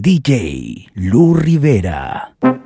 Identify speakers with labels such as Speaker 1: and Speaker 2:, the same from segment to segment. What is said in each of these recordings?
Speaker 1: DJ Lu Rivera.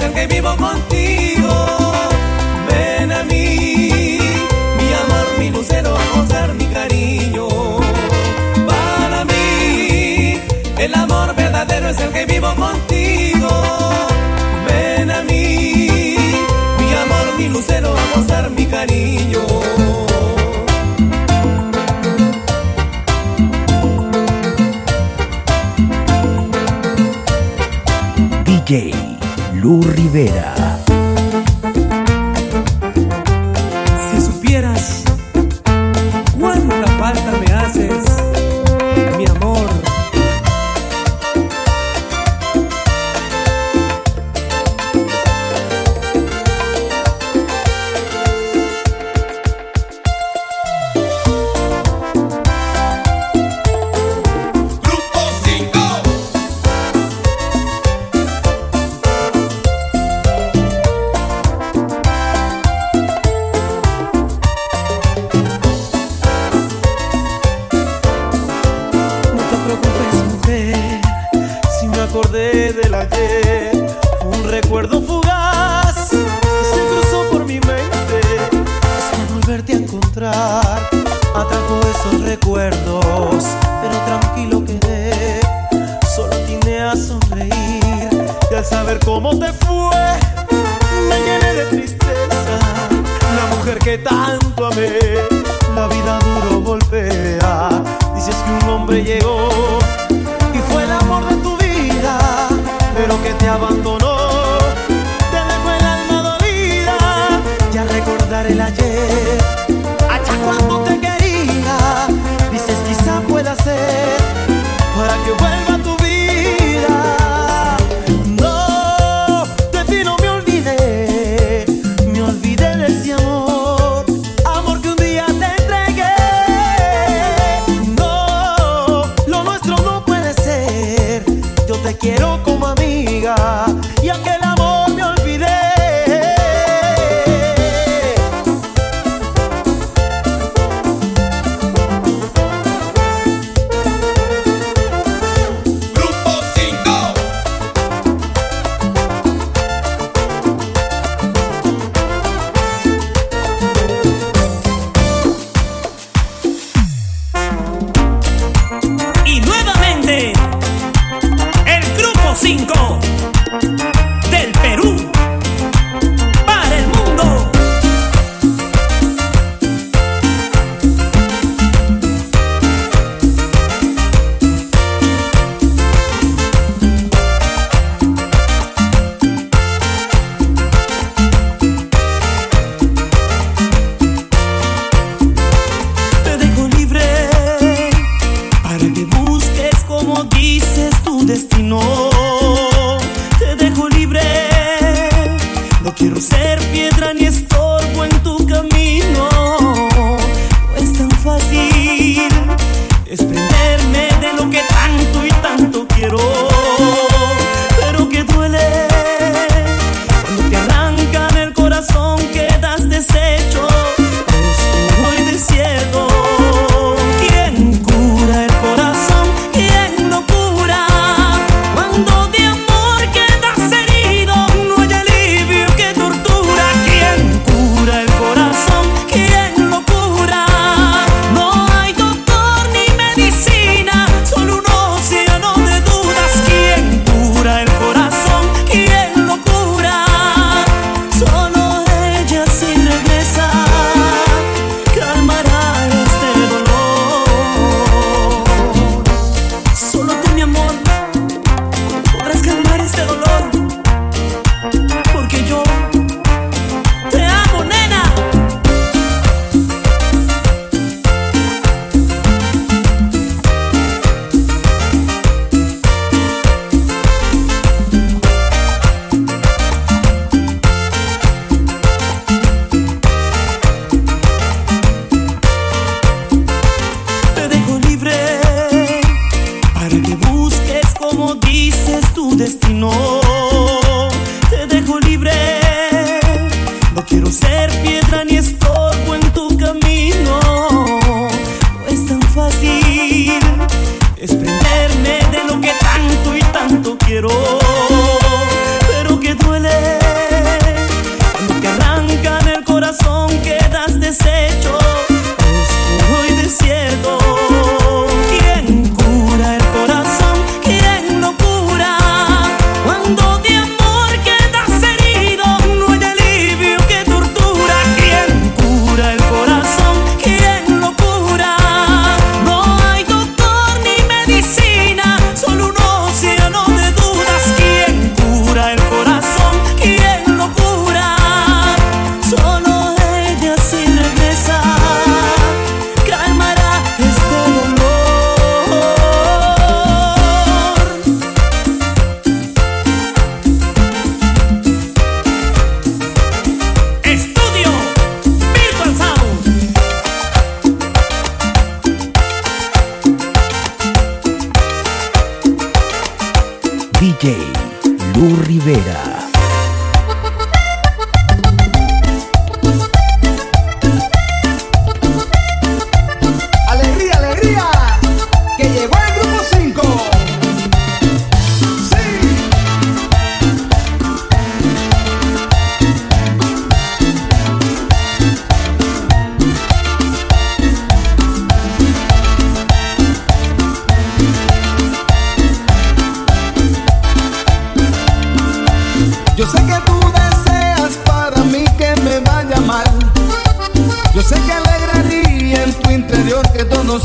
Speaker 2: el que vivo contigo. Ven a mí, mi amor, mi lucero, a gozar mi cariño. Para mí, el amor verdadero es el que vivo contigo. Ven a mí, mi amor, mi lucero, a gozar mi cariño.
Speaker 1: Rivera.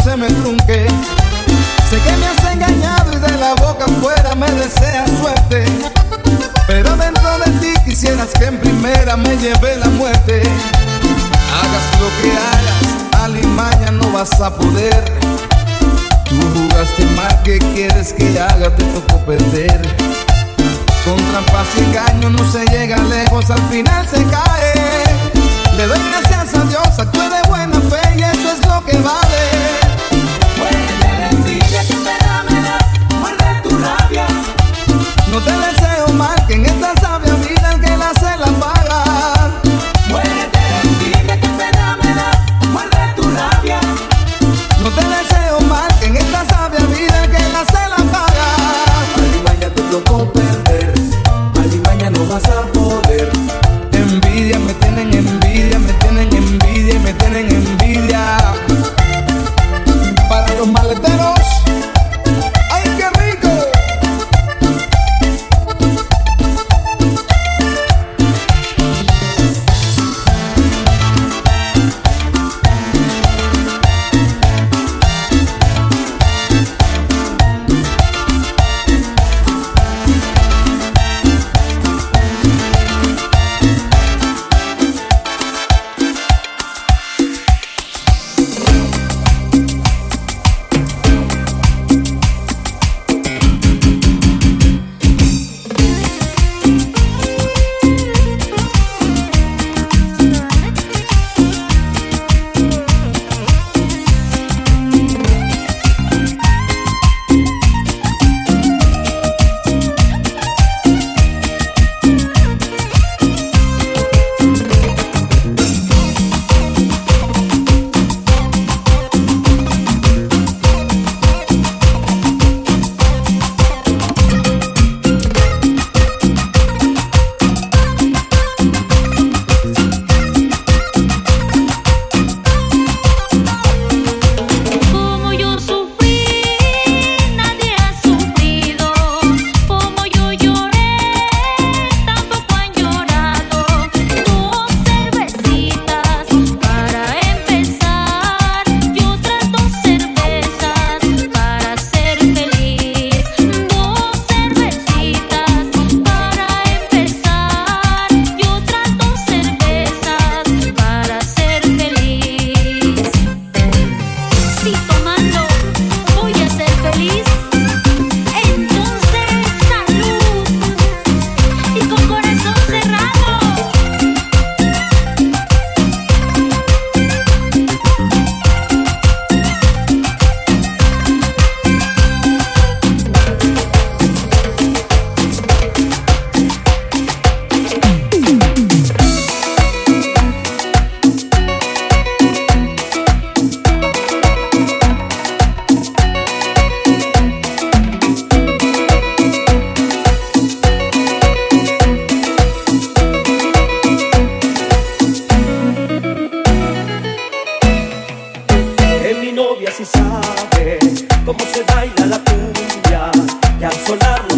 Speaker 2: se me
Speaker 3: trunque. Sé que me has engañado y de la boca afuera me deseas suerte. Pero dentro de ti quisieras que en primera me lleve la muerte. Hagas lo que hagas, alimaña no vas a poder. Tú jugaste mal, ¿qué quieres que haga? Te tocó perder. Con trampas y engaños no se llega lejos, al final se cae. Le doy gracias a Dios, actúe de buena fe y eso es lo que vale.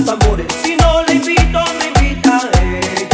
Speaker 4: tambores. Si no le invito, me
Speaker 1: invitaré.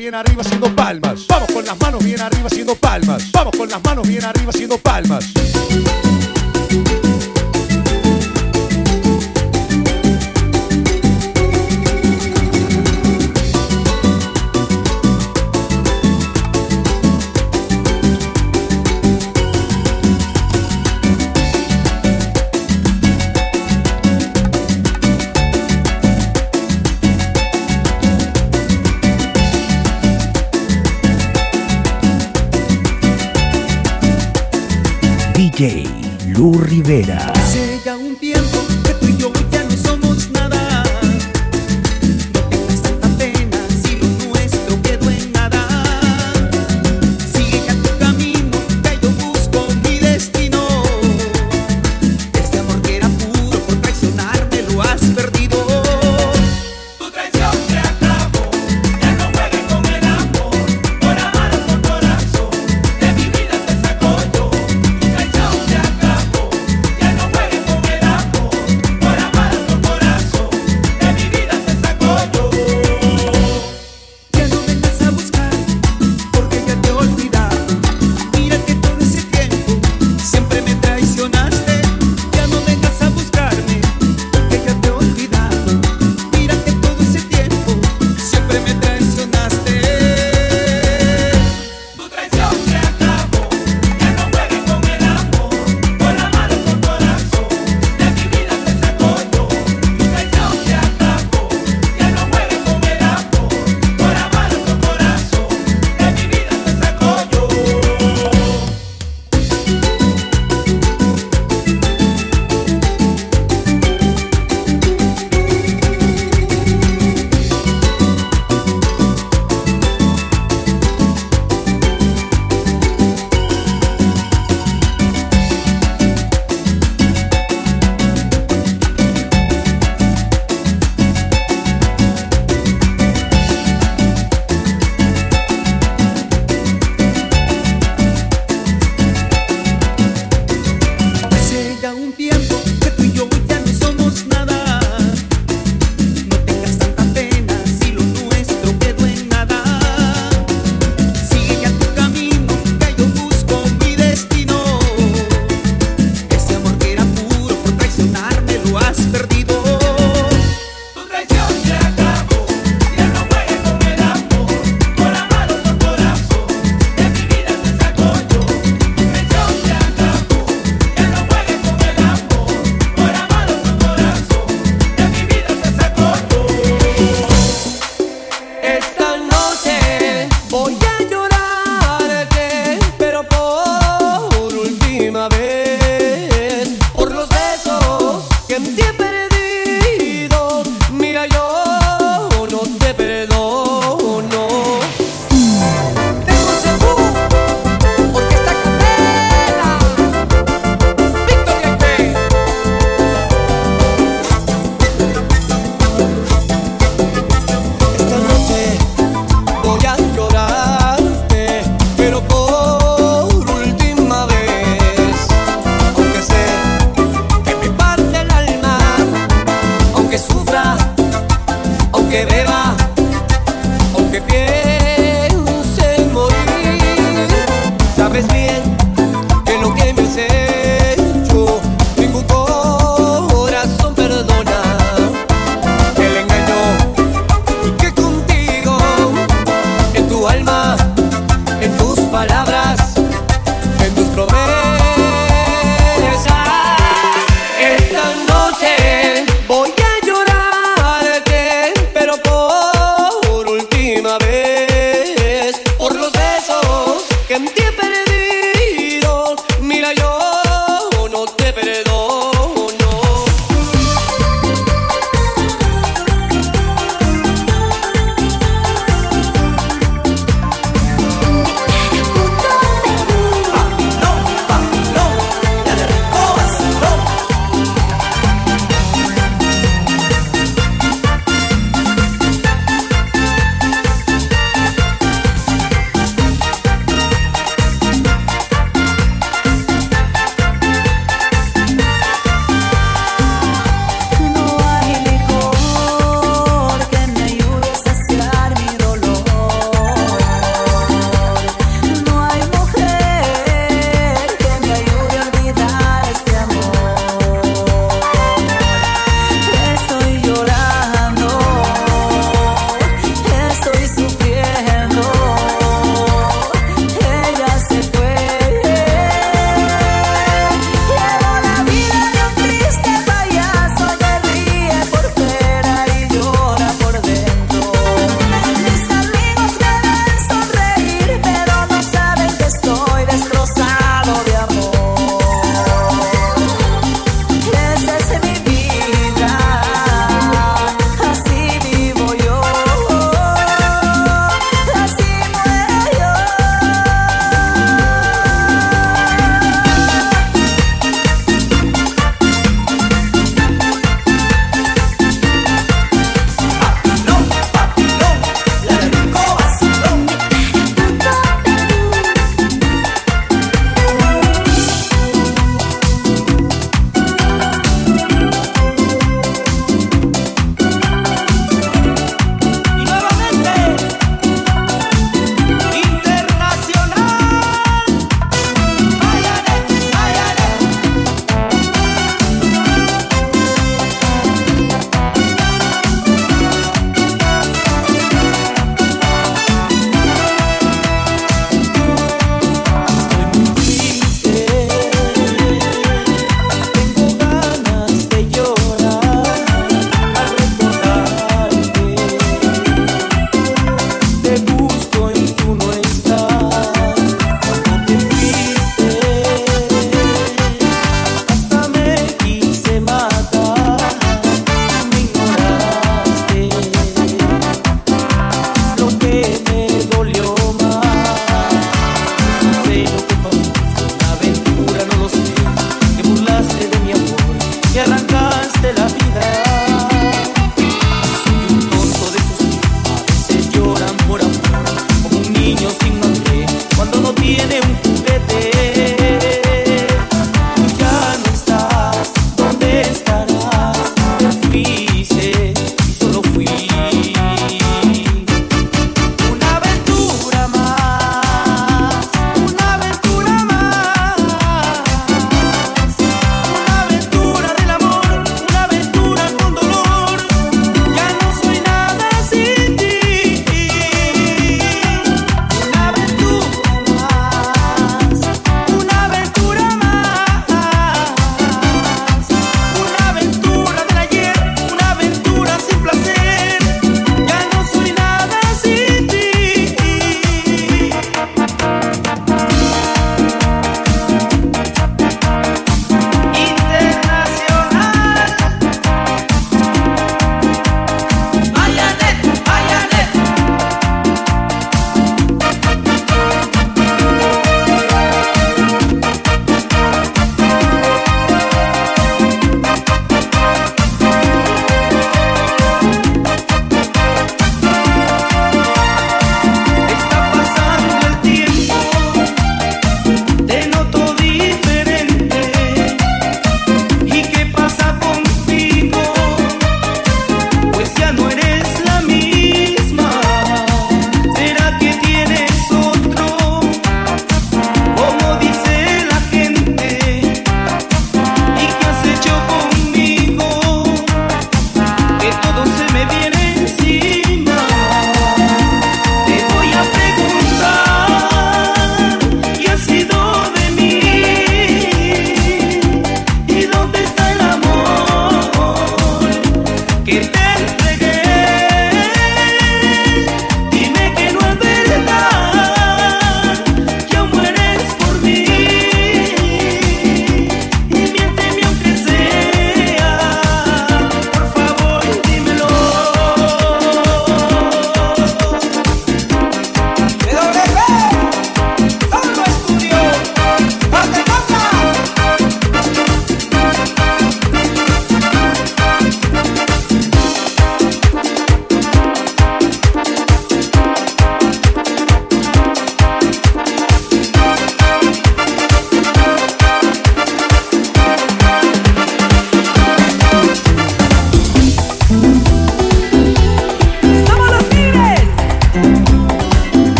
Speaker 1: Bien arriba
Speaker 5: Rivera.